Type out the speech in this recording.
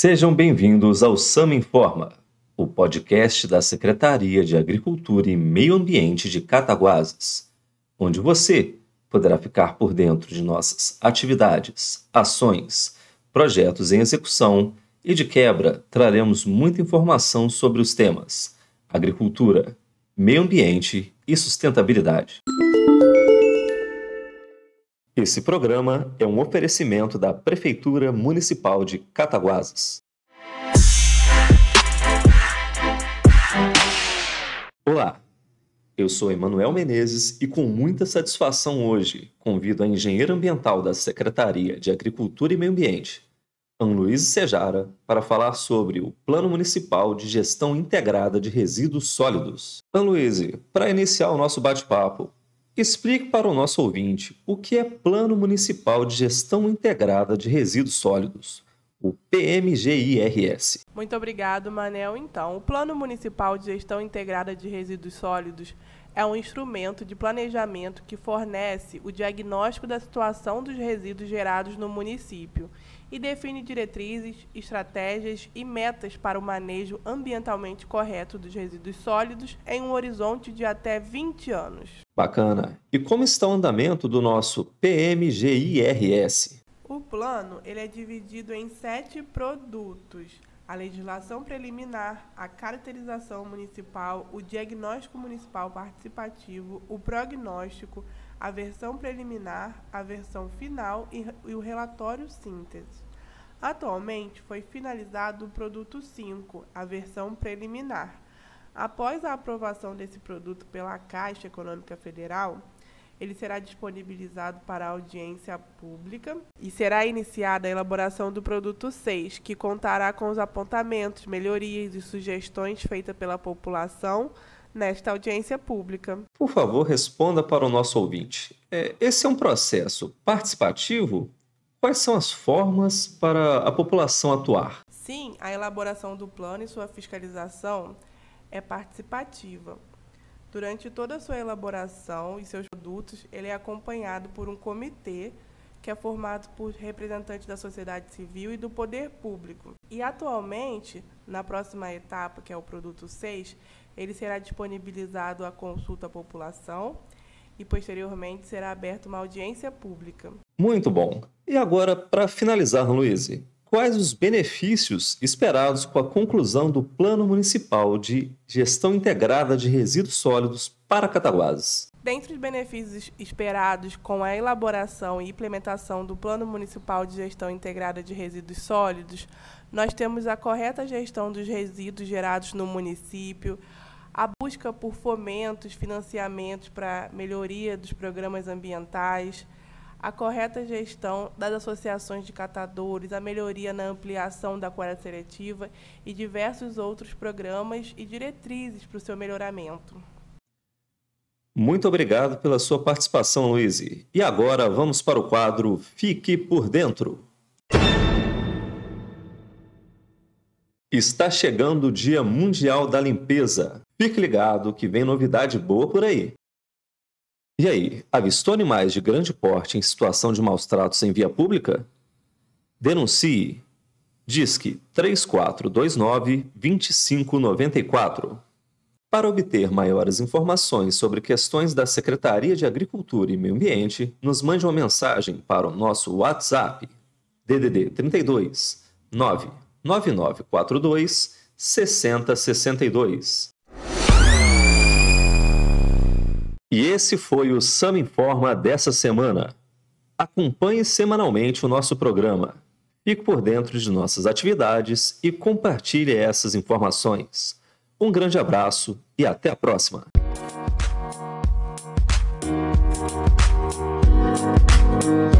Sejam bem-vindos ao Sama Informa, o podcast da Secretaria de Agricultura e Meio Ambiente de Cataguases, onde você poderá ficar por dentro de nossas atividades, ações, projetos em execução e, de quebra, traremos muita informação sobre os temas agricultura, meio ambiente e sustentabilidade. Esse programa é um oferecimento da Prefeitura Municipal de Cataguases. Olá, eu sou Emanuel Menezes e com muita satisfação hoje convido a engenheira ambiental da Secretaria de Agricultura e Meio Ambiente, Anluíse Sejara, para falar sobre o Plano Municipal de Gestão Integrada de Resíduos Sólidos. Anluíse, para iniciar o nosso bate-papo, Explique para o nosso ouvinte o que é Plano Municipal de Gestão Integrada de Resíduos Sólidos, o PMGIRS. Muito obrigado, Manel. Então, o Plano Municipal de Gestão Integrada de Resíduos Sólidos é um instrumento de planejamento que fornece o diagnóstico da situação dos resíduos gerados no município e define diretrizes, estratégias e metas para o manejo ambientalmente correto dos resíduos sólidos em um horizonte de até 20 anos. Bacana. E como está o andamento do nosso PMGIRS? O plano ele é dividido em sete produtos. A legislação preliminar, a caracterização municipal, o diagnóstico municipal participativo, o prognóstico, a versão preliminar, a versão final e, e o relatório síntese. Atualmente foi finalizado o produto 5, a versão preliminar. Após a aprovação desse produto pela Caixa Econômica Federal, ele será disponibilizado para audiência pública e será iniciada a elaboração do produto 6, que contará com os apontamentos, melhorias e sugestões feitas pela população nesta audiência pública. Por favor, responda para o nosso ouvinte. É, esse é um processo participativo? Quais são as formas para a população atuar? Sim, a elaboração do plano e sua fiscalização é participativa. Durante toda a sua elaboração e seus produtos, ele é acompanhado por um comitê que é formado por representantes da sociedade civil e do poder público. E atualmente, na próxima etapa, que é o produto 6, ele será disponibilizado à consulta à população e posteriormente será aberta uma audiência pública. Muito bom. E agora, para finalizar, Luiz, quais os benefícios esperados com a conclusão do Plano Municipal de Gestão Integrada de Resíduos Sólidos para Cataguases? Dentre os benefícios esperados com a elaboração e implementação do Plano Municipal de Gestão Integrada de Resíduos Sólidos, nós temos a correta gestão dos resíduos gerados no município, a busca por fomentos, financiamentos para melhoria dos programas ambientais, a correta gestão das associações de catadores, a melhoria na ampliação da coleta seletiva e diversos outros programas e diretrizes para o seu melhoramento. Muito obrigado pela sua participação, Luiz. E agora vamos para o quadro Fique por Dentro. Está chegando o Dia Mundial da Limpeza. Fique ligado que vem novidade boa por aí. E aí, avistou animais de grande porte em situação de maus tratos em via pública? Denuncie. Disque 3429 2594. Para obter maiores informações sobre questões da Secretaria de Agricultura e Meio Ambiente, nos mande uma mensagem para o nosso WhatsApp DDD 32 99942 6062. E esse foi o Sam Informa dessa semana. Acompanhe semanalmente o nosso programa. Fique por dentro de nossas atividades e compartilhe essas informações. Um grande abraço e até a próxima! Música